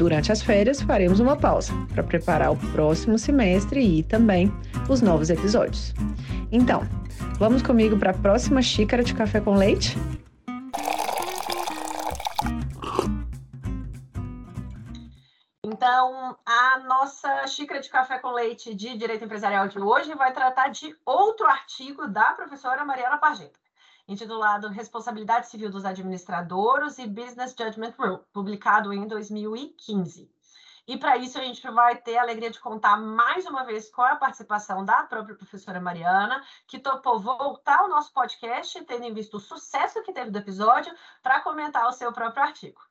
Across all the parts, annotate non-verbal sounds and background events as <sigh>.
Durante as férias, faremos uma pausa para preparar o próximo semestre e também os novos episódios. Então, vamos comigo para a próxima xícara de café com leite? Então, a nossa xícara de café com leite de Direito Empresarial de hoje vai tratar de outro artigo da professora Mariana Pargento intitulado Responsabilidade Civil dos Administradores e Business Judgment Rule, publicado em 2015. E para isso a gente vai ter a alegria de contar mais uma vez com a participação da própria professora Mariana, que topou voltar ao nosso podcast, tendo em vista o sucesso que teve do episódio, para comentar o seu próprio artigo.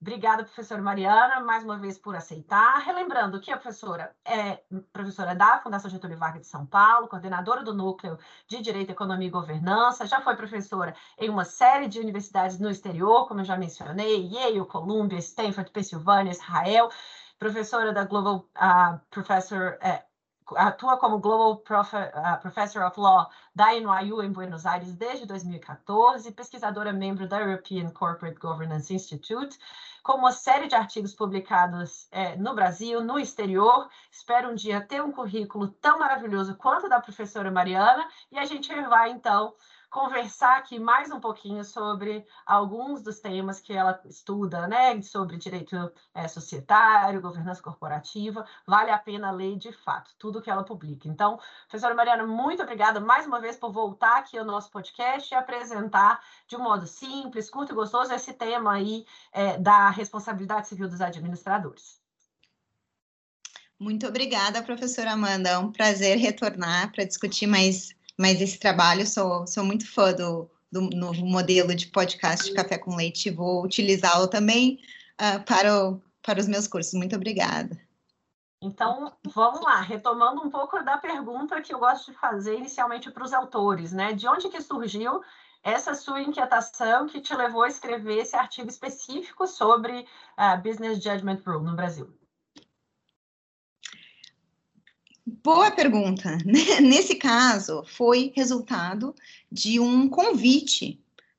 Obrigada, professora Mariana, mais uma vez por aceitar. Relembrando que a professora é professora da Fundação Getúlio Vargas de São Paulo, coordenadora do Núcleo de Direito, Economia e Governança, já foi professora em uma série de universidades no exterior, como eu já mencionei, Yale, Columbia, Stanford, Pensilvânia, Israel, professora da Global uh, Professor uh, atua como Global Prof, uh, Professor of Law da NYU em Buenos Aires desde 2014, pesquisadora membro da European Corporate Governance Institute, com uma série de artigos publicados é, no Brasil, no exterior. Espero um dia ter um currículo tão maravilhoso quanto da professora Mariana, e a gente vai, então, conversar aqui mais um pouquinho sobre alguns dos temas que ela estuda, né? Sobre direito é, societário, governança corporativa. Vale a pena ler de fato tudo que ela publica. Então, professora Mariana, muito obrigada mais uma vez por voltar aqui ao nosso podcast e apresentar de um modo simples, curto e gostoso esse tema aí é, da responsabilidade civil dos administradores. Muito obrigada, professora Amanda. É um prazer retornar para discutir mais mas esse trabalho, sou, sou muito fã do, do novo modelo de podcast de Café com Leite e vou utilizá-lo também uh, para, o, para os meus cursos. Muito obrigada. Então, vamos lá, retomando um pouco da pergunta que eu gosto de fazer inicialmente para os autores, né? De onde que surgiu essa sua inquietação que te levou a escrever esse artigo específico sobre uh, Business Judgment Rule no Brasil? Boa pergunta. <laughs> Nesse caso, foi resultado de um convite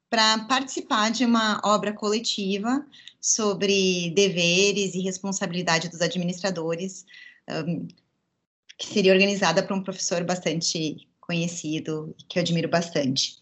para participar de uma obra coletiva sobre deveres e responsabilidade dos administradores, um, que seria organizada por um professor bastante conhecido, que eu admiro bastante.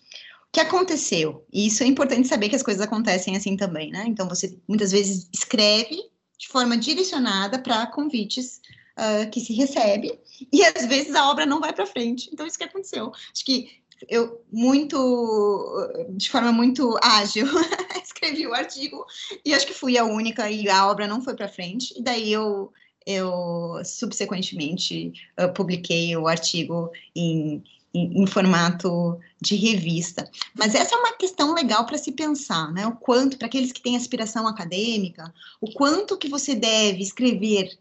O que aconteceu? E isso é importante saber que as coisas acontecem assim também, né? Então, você muitas vezes escreve de forma direcionada para convites uh, que se recebe, e às vezes a obra não vai para frente. Então, isso que aconteceu. Acho que eu, muito, de forma muito ágil, <laughs> escrevi o artigo, e acho que fui a única, e a obra não foi para frente, e daí eu, eu subsequentemente, uh, publiquei o artigo em, em, em, formato de revista. Mas essa é uma questão legal para se pensar, né? O quanto, para aqueles que têm aspiração acadêmica, o quanto que você deve escrever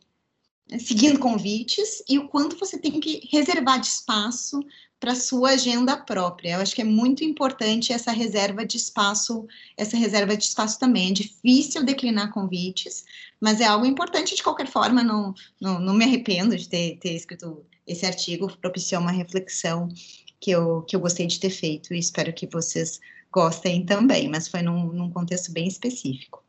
seguindo convites e o quanto você tem que reservar de espaço para sua agenda própria. Eu acho que é muito importante essa reserva de espaço, essa reserva de espaço também. É difícil declinar convites, mas é algo importante de qualquer forma. Não, não, não me arrependo de ter, ter escrito esse artigo, propiciou uma reflexão que eu, que eu gostei de ter feito e espero que vocês gostem também, mas foi num, num contexto bem específico.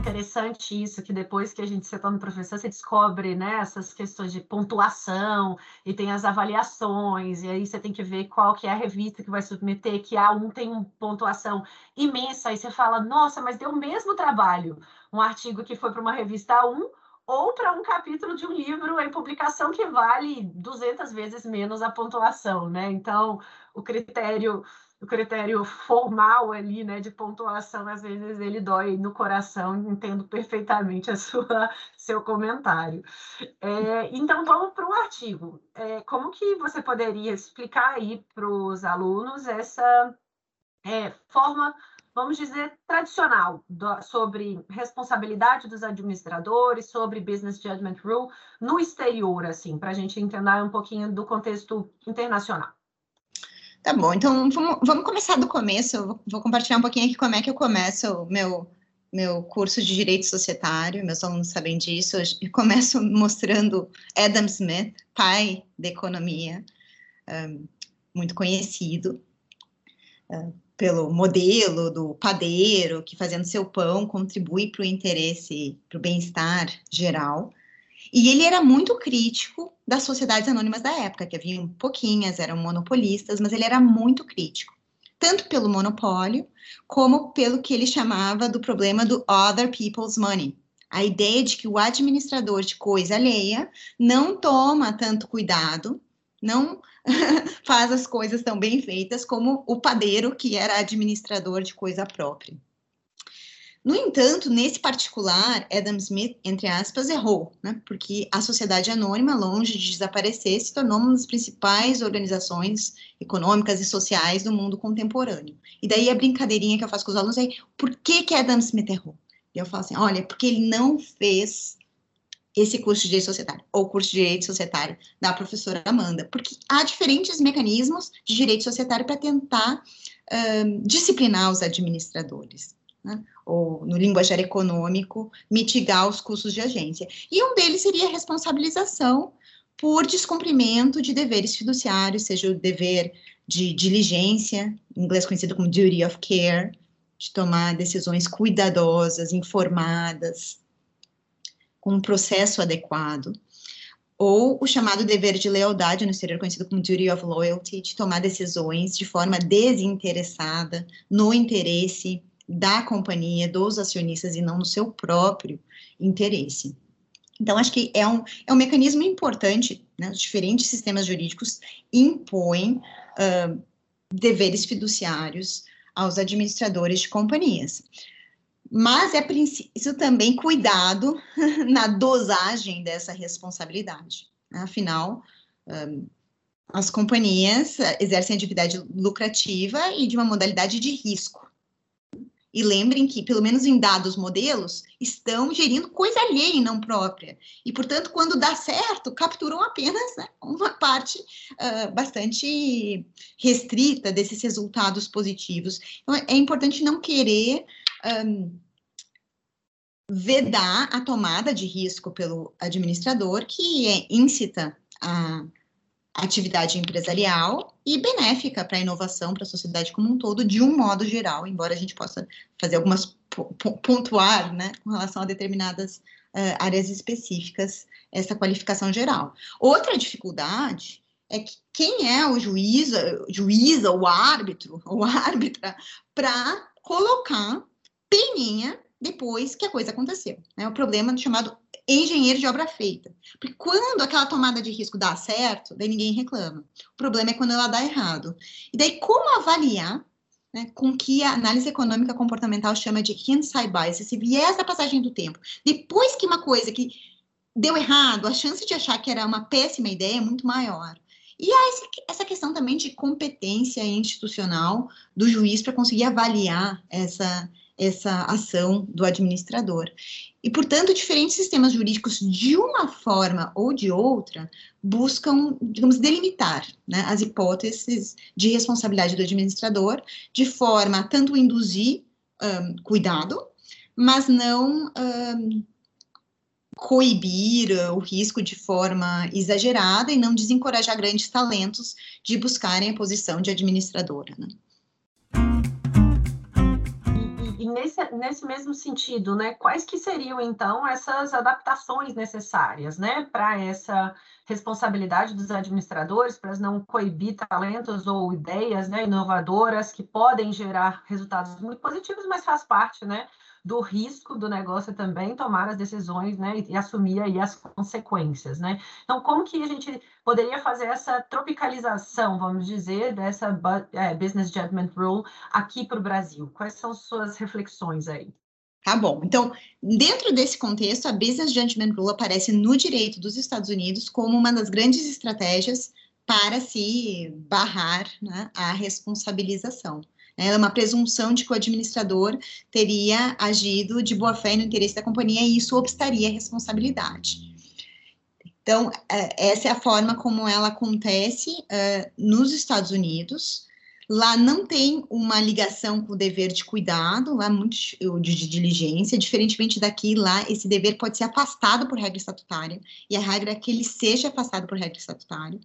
Interessante isso, que depois que a gente se torna professor, você descobre né, essas questões de pontuação, e tem as avaliações, e aí você tem que ver qual que é a revista que vai submeter, que a um tem uma pontuação imensa, aí você fala, nossa, mas deu o mesmo trabalho um artigo que foi para uma revista A1 ou para um capítulo de um livro em publicação que vale 200 vezes menos a pontuação, né? Então, o critério o critério formal ali, né, de pontuação, às vezes ele dói no coração, entendo perfeitamente a sua seu comentário. É, então vamos para o artigo. É, como que você poderia explicar aí para os alunos essa é, forma vamos dizer, tradicional do, sobre responsabilidade dos administradores, sobre business judgment rule no exterior, assim, para a gente entender um pouquinho do contexto internacional. Tá bom, então vamos, vamos começar do começo. Eu vou, compartilhar um pouquinho aqui como é que eu começo o meu, meu curso de Direito Societário, meus alunos sabem disso. Eu começo mostrando Adam Smith, pai da economia, um, muito conhecido. Pelo modelo do padeiro que fazendo seu pão contribui para o interesse, para o bem-estar geral. E ele era muito crítico das sociedades anônimas da época, que haviam pouquinhas, eram monopolistas, mas ele era muito crítico, tanto pelo monopólio, como pelo que ele chamava do problema do other people's money. A ideia de que o administrador de coisa alheia não toma tanto cuidado, não <laughs> faz as coisas tão bem feitas como o padeiro, que era administrador de coisa própria. No entanto, nesse particular, Adam Smith, entre aspas, errou, né? porque a sociedade anônima, longe de desaparecer, se tornou uma das principais organizações econômicas e sociais do mundo contemporâneo. E daí a brincadeirinha que eu faço com os alunos é: por que, que Adam Smith errou? E eu falo assim: olha, porque ele não fez esse curso de direito societário, ou curso de direito societário da professora Amanda, porque há diferentes mecanismos de direito societário para tentar um, disciplinar os administradores. Né? Ou no linguajar econômico, mitigar os custos de agência. E um deles seria a responsabilização por descumprimento de deveres fiduciários, seja o dever de diligência, em inglês conhecido como duty of care, de tomar decisões cuidadosas, informadas, com um processo adequado, ou o chamado dever de lealdade, no exterior conhecido como duty of loyalty, de tomar decisões de forma desinteressada, no interesse da companhia, dos acionistas e não no seu próprio interesse. Então, acho que é um, é um mecanismo importante, né? Os diferentes sistemas jurídicos impõem uh, deveres fiduciários aos administradores de companhias. Mas é preciso também cuidado <laughs> na dosagem dessa responsabilidade. Afinal, um, as companhias exercem atividade lucrativa e de uma modalidade de risco. E lembrem que, pelo menos em dados modelos, estão gerindo coisa alheia e não própria. E, portanto, quando dá certo, capturam apenas né, uma parte uh, bastante restrita desses resultados positivos. Então, é importante não querer um, vedar a tomada de risco pelo administrador, que é íncita à atividade empresarial e benéfica para a inovação, para a sociedade como um todo, de um modo geral, embora a gente possa fazer algumas pontuar, né, com relação a determinadas uh, áreas específicas, essa qualificação geral. Outra dificuldade é que quem é o juiz, juíza, o árbitro, <laughs> ou árbitra, para colocar peninha depois que a coisa aconteceu. Né? o problema chamado engenheiro de obra feita. Porque quando aquela tomada de risco dá certo, daí ninguém reclama. O problema é quando ela dá errado. E daí, como avaliar né, com que a análise econômica comportamental chama de hindsight bias, esse viés da passagem do tempo. Depois que uma coisa que deu errado, a chance de achar que era uma péssima ideia é muito maior. E há essa questão também de competência institucional do juiz para conseguir avaliar essa, essa ação do administrador. E, portanto, diferentes sistemas jurídicos, de uma forma ou de outra, buscam, digamos, delimitar né, as hipóteses de responsabilidade do administrador, de forma a tanto induzir um, cuidado, mas não um, coibir o risco de forma exagerada e não desencorajar grandes talentos de buscarem a posição de administradora. Né? Nesse, nesse mesmo sentido, né, quais que seriam, então, essas adaptações necessárias, né, para essa responsabilidade dos administradores, para não coibir talentos ou ideias, né, inovadoras que podem gerar resultados muito positivos, mas faz parte, né, do risco do negócio também tomar as decisões, né, e, assumir aí as consequências, né. Então, como que a gente poderia fazer essa tropicalização, vamos dizer, dessa é, Business Judgment Rule aqui para o Brasil? Quais são suas reflexões aí? Tá bom. Então, dentro desse contexto, a Business Judgment Rule aparece no direito dos Estados Unidos como uma das grandes estratégias para se barrar né, a responsabilização. É uma presunção de que o administrador teria agido de boa fé no interesse da companhia e isso obstaria a responsabilidade. Então, é, essa é a forma como ela acontece uh, nos Estados Unidos. Lá não tem uma ligação com o dever de cuidado, lá muito de, de diligência, diferentemente daqui, lá esse dever pode ser afastado por regra estatutária, e a regra é que ele seja afastado por regra estatutária.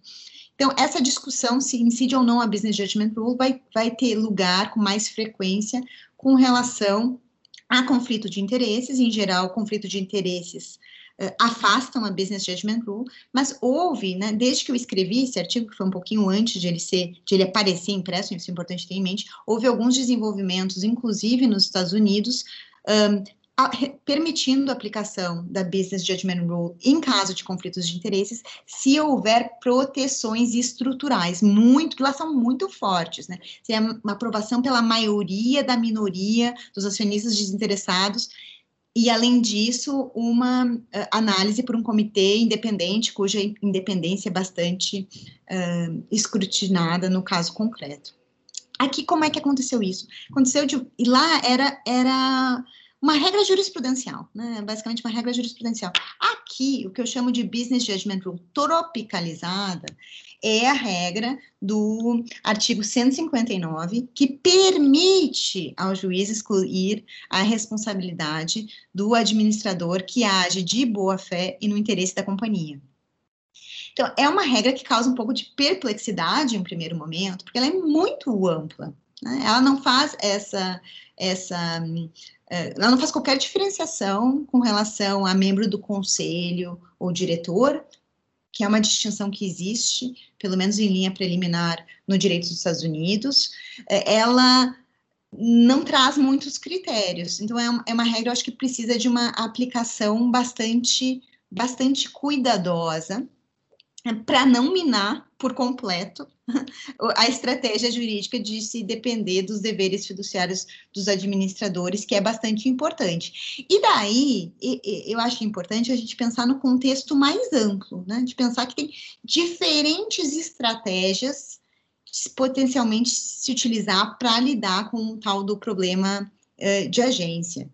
Então, essa discussão, se incide ou não a Business Judgment Rule, vai, vai ter lugar com mais frequência com relação a conflito de interesses, em geral, conflito de interesses uh, afastam a Business Judgment Rule, mas houve, né, desde que eu escrevi esse artigo, que foi um pouquinho antes de ele ser, de ele aparecer impresso, isso é importante ter em mente, houve alguns desenvolvimentos, inclusive nos Estados Unidos, um, permitindo a aplicação da Business Judgment Rule em caso de conflitos de interesses, se houver proteções estruturais, muito, que elas são muito fortes, né? Se é uma aprovação pela maioria da minoria dos acionistas desinteressados, e, além disso, uma uh, análise por um comitê independente, cuja independência é bastante uh, escrutinada no caso concreto. Aqui, como é que aconteceu isso? Aconteceu de. E lá era, era uma regra jurisprudencial, né? Basicamente uma regra jurisprudencial. Aqui, o que eu chamo de business judgment rule tropicalizada é a regra do artigo 159 que permite ao juiz excluir a responsabilidade do administrador que age de boa fé e no interesse da companhia. Então, é uma regra que causa um pouco de perplexidade em primeiro momento, porque ela é muito ampla. Né? Ela não faz essa essa é, ela não faz qualquer diferenciação com relação a membro do conselho ou diretor, que é uma distinção que existe, pelo menos em linha preliminar, no direito dos Estados Unidos. É, ela não traz muitos critérios, então é uma, é uma regra, eu acho que precisa de uma aplicação bastante, bastante cuidadosa para não minar por completo <laughs> a estratégia jurídica de se depender dos deveres fiduciários dos administradores, que é bastante importante. E daí, eu acho importante a gente pensar no contexto mais amplo, né? De pensar que tem diferentes estratégias potencialmente se utilizar para lidar com o tal do problema uh, de agência.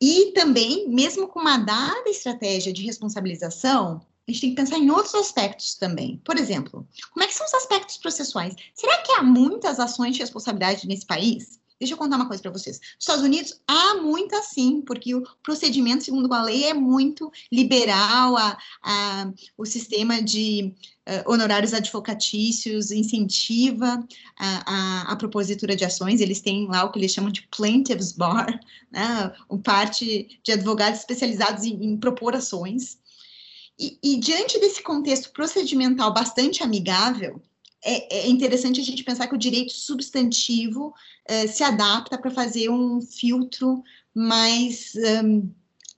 E também, mesmo com uma dada estratégia de responsabilização, a gente tem que pensar em outros aspectos também. Por exemplo, como é que são os aspectos processuais? Será que há muitas ações de responsabilidade nesse país? Deixa eu contar uma coisa para vocês. Nos Estados Unidos há muitas sim, porque o procedimento, segundo a lei, é muito liberal, a, a o sistema de uh, honorários advocatícios incentiva a, a, a, propositura de ações, eles têm lá o que eles chamam de plaintiff's bar, né, parte de advogados especializados em, em propor ações. E, e, diante desse contexto procedimental bastante amigável, é, é, interessante a gente pensar que o direito substantivo uh, se adapta para fazer um filtro mais, um,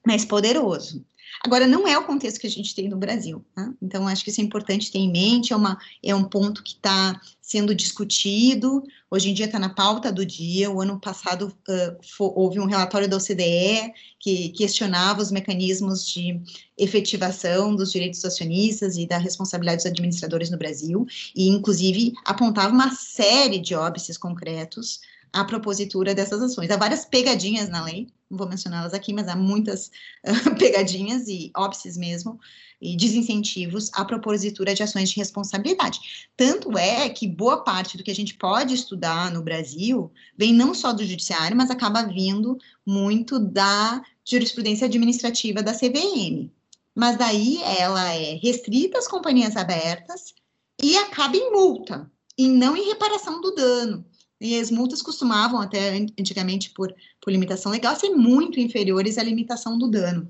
mais poderoso. Agora, não é o contexto que a gente tem no Brasil, né? então acho que isso é importante ter em mente, é, uma, é um ponto que está sendo discutido, hoje em dia está na pauta do dia, o ano passado uh, houve um relatório da OCDE que questionava os mecanismos de efetivação dos direitos dos acionistas e da responsabilidade dos administradores no Brasil, e inclusive apontava uma série de óbices concretos à propositura dessas ações. Há várias pegadinhas na lei, não vou mencioná-las aqui, mas há muitas uh, <laughs> pegadinhas e óbices mesmo, e desincentivos à propositura de ações de responsabilidade. Tanto é que boa parte do que a gente pode estudar no Brasil vem não só do judiciário, mas acaba vindo muito da jurisprudência administrativa da CVM. Mas daí ela é restrita às companhias abertas e acaba em multa, e não em reparação do dano E as multas costumavam, até antigamente por, por limitação legal, ser muito inferiores à limitação do dano.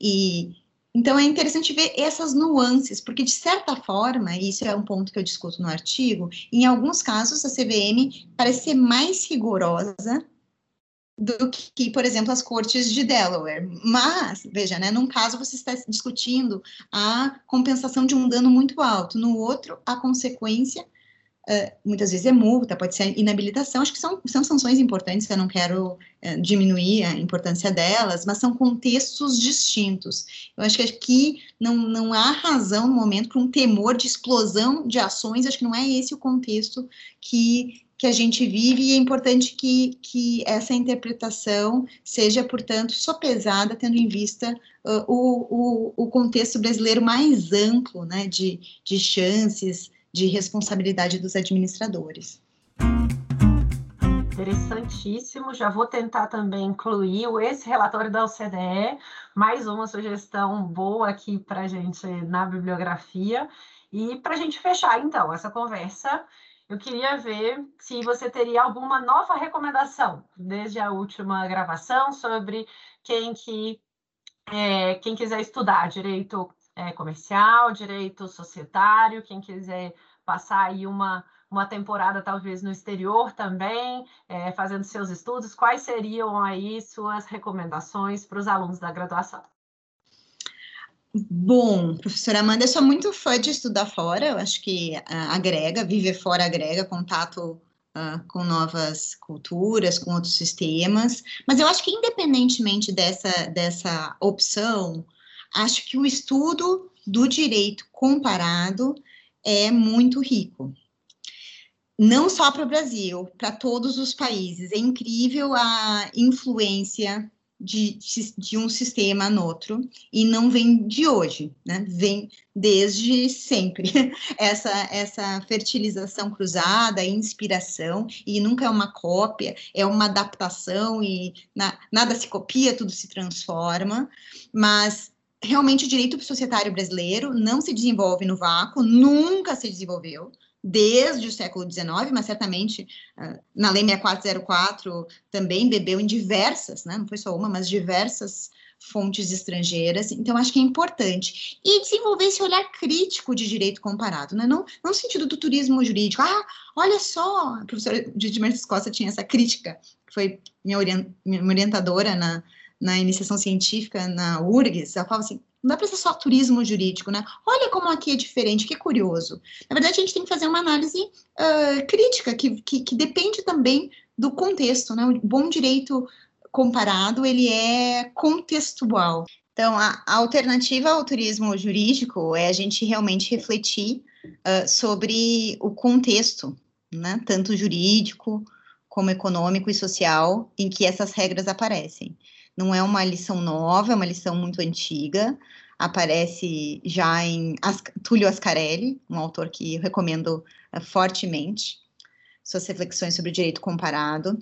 E então é interessante ver essas nuances, porque de certa forma, e isso é um ponto que eu discuto no artigo, em alguns casos a CVM parece ser mais rigorosa do que, por exemplo, as cortes de Delaware. Mas, veja, né, num caso você está discutindo a compensação de um dano muito alto, no outro, a consequência Uh, muitas vezes é multa, pode ser inabilitação, acho que são, são sanções importantes, eu não quero uh, diminuir a importância delas, mas são contextos distintos. Eu acho que aqui não, não há razão no momento para um temor de explosão de ações, acho que não é esse o contexto que, que a gente vive, e é importante que, que essa interpretação seja, portanto, sopesada, tendo em vista uh, o, o, o contexto brasileiro mais amplo, né, de, de chances, de responsabilidade dos administradores. Interessantíssimo. Já vou tentar também incluir esse relatório da OCDE, mais uma sugestão boa aqui para a gente na bibliografia. E para a gente fechar, então, essa conversa, eu queria ver se você teria alguma nova recomendação, desde a última gravação, sobre quem que é, quem quiser estudar direito é, comercial, direito societário, quem quiser passar aí uma, uma temporada talvez no exterior também, é, fazendo seus estudos, quais seriam aí suas recomendações para os alunos da graduação? Bom, professora Amanda, eu sou muito fã de estudar fora, eu acho que uh, agrega, viver fora agrega contato uh, com novas culturas, com outros sistemas, mas eu acho que independentemente dessa, dessa opção, acho que o estudo do direito comparado é muito rico. Não só para o Brasil, para todos os países. É incrível a influência de, de, um sistema no outro, e não vem de hoje, né? Vem desde sempre. <laughs> Essa, essa fertilização cruzada, inspiração, e nunca é uma cópia, é uma adaptação, e na, nada se copia, tudo se transforma, mas realmente o direito societário brasileiro não se desenvolve no vácuo, nunca se desenvolveu, desde o século XIX, mas certamente uh, na Lei 6404 também bebeu em diversas, né, não foi só uma, mas diversas fontes estrangeiras, então acho que é importante. E desenvolver esse olhar crítico de direito comparado, né? não, não no sentido do turismo jurídico, ah, olha só, a professora Mercedes Costa tinha essa crítica, foi minha, orient, minha orientadora na, na iniciação científica, na URGS, ela falava assim, não dá para ser só turismo jurídico, né? Olha como aqui é diferente, que curioso. Na verdade, a gente tem que fazer uma análise uh, crítica, que, que, que, depende também do contexto, né? O bom direito comparado, ele é contextual. Então, a, a alternativa ao turismo jurídico é a gente realmente refletir uh, sobre o contexto, né? Tanto jurídico como econômico e social em que essas regras aparecem. Não é uma lição nova, é uma lição muito antiga. Aparece já em As Túlio Ascarelli, um autor que eu recomendo uh, fortemente, suas reflexões sobre o direito comparado.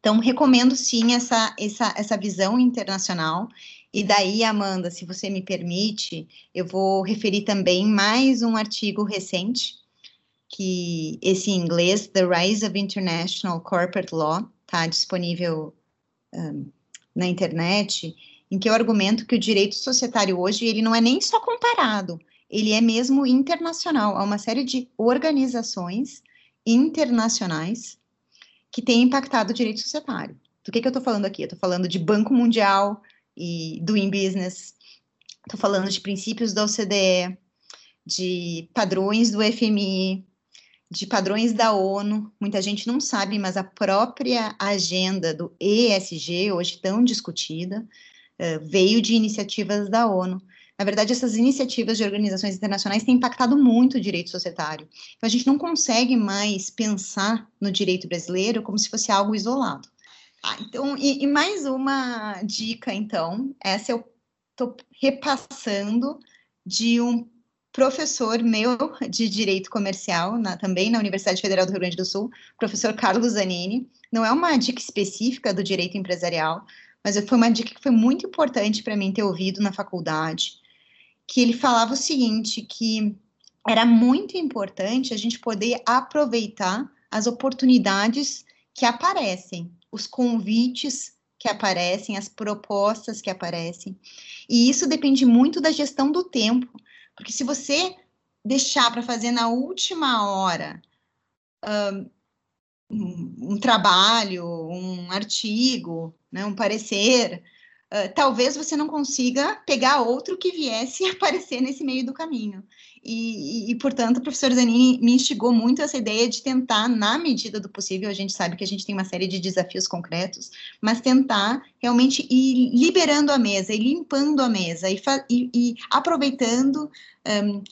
Então, recomendo sim essa, essa, essa visão internacional. E daí, Amanda, se você me permite, eu vou referir também mais um artigo recente, que esse em inglês, The Rise of International Corporate Law, está disponível um, na internet, em que eu argumento que o direito societário hoje, ele não é nem só comparado, ele é mesmo internacional. Há uma série de organizações internacionais que têm impactado o direito societário. Do que, que eu estou falando aqui? Eu estou falando de Banco Mundial e Doing Business, estou falando de princípios da OCDE, de padrões do FMI, de padrões da ONU. Muita gente não sabe, mas a própria agenda do ESG, hoje tão discutida, uh, veio de iniciativas da ONU. Na verdade, essas iniciativas de organizações internacionais têm impactado muito o direito societário. Então, a gente não consegue mais pensar no direito brasileiro como se fosse algo isolado. Ah, então, e, e mais uma dica, então, essa eu estou repassando de um professor meu de Direito Comercial, na, também na Universidade Federal do Rio Grande do Sul, professor Carlos Zanini. Não é uma dica específica do direito empresarial, mas foi uma dica que foi muito importante para mim ter ouvido na faculdade, que ele falava o seguinte, que era muito importante a gente poder aproveitar as oportunidades que aparecem, os convites que aparecem, as propostas que aparecem. E isso depende muito da gestão do tempo, porque se você deixar para fazer na última hora um, um, trabalho, um artigo, né, um parecer, Uh, talvez você não consiga pegar outro que viesse <laughs> aparecer nesse meio do caminho. E, e, e, portanto, o professor Zanini me instigou muito essa ideia de tentar, na medida do possível, a gente sabe que a gente tem uma série de desafios concretos, mas tentar realmente ir liberando a mesa, e limpando a mesa, e, e aproveitando um, uh,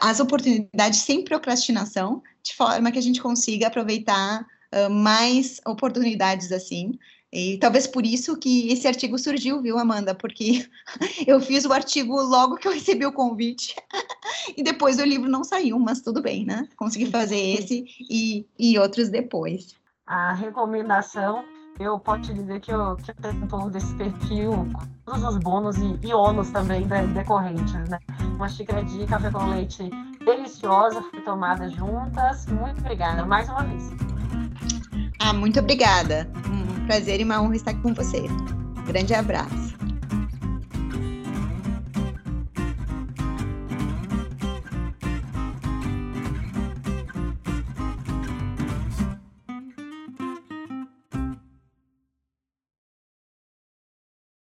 as oportunidades sem procrastinação, de forma que a gente consiga aproveitar uh, mais oportunidades assim, e talvez por isso que esse artigo surgiu, viu, Amanda? Porque <laughs> eu fiz o artigo logo que eu recebi o convite <laughs> e depois o livro não saiu, mas tudo bem, né? Consegui fazer esse e, e outros depois. A recomendação, eu posso te dizer que eu, que eu tenho um pouco desse perfil, todos os bônus e, e ônus também né, decorrentes, né? Uma xícara de café com leite deliciosa, foi tomada juntas. Muito obrigada mais uma vez. Ah, muito obrigada prazer e uma honra estar aqui com vocês. Grande abraço.